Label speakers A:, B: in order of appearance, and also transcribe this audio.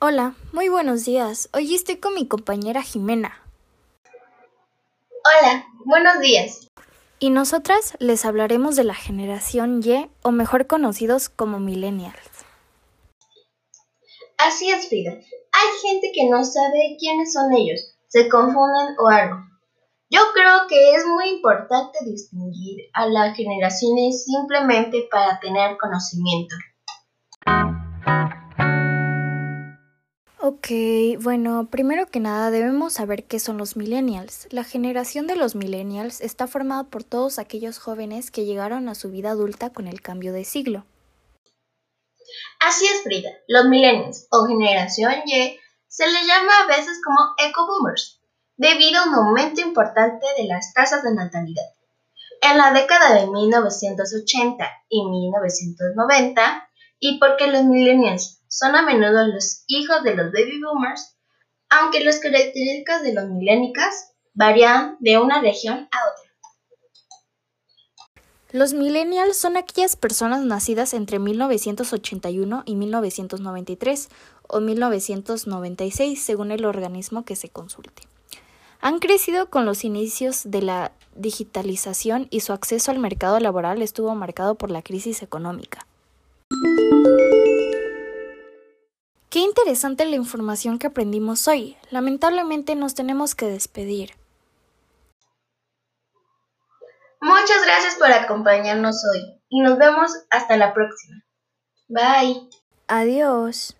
A: Hola, muy buenos días. Hoy estoy con mi compañera Jimena.
B: Hola, buenos días.
A: Y nosotras les hablaremos de la generación Y, o mejor conocidos como millennials.
B: Así es, Frida. Hay gente que no sabe quiénes son ellos, se confunden o algo. Yo creo que es muy importante distinguir a las generaciones simplemente para tener conocimiento.
A: Ok, bueno, primero que nada debemos saber qué son los millennials. La generación de los millennials está formada por todos aquellos jóvenes que llegaron a su vida adulta con el cambio de siglo.
B: Así es, Frida. Los millennials o generación Y se les llama a veces como eco-boomers, debido a un aumento importante de las tasas de natalidad. En la década de 1980 y 1990, y porque los millennials son a menudo los hijos de los baby boomers, aunque las características de los millennicals varían de una región a otra.
A: Los millennials son aquellas personas nacidas entre 1981 y 1993 o 1996, según el organismo que se consulte. Han crecido con los inicios de la digitalización y su acceso al mercado laboral estuvo marcado por la crisis económica. Interesante la información que aprendimos hoy. Lamentablemente nos tenemos que despedir.
B: Muchas gracias por acompañarnos hoy y nos vemos hasta la próxima. Bye.
A: Adiós.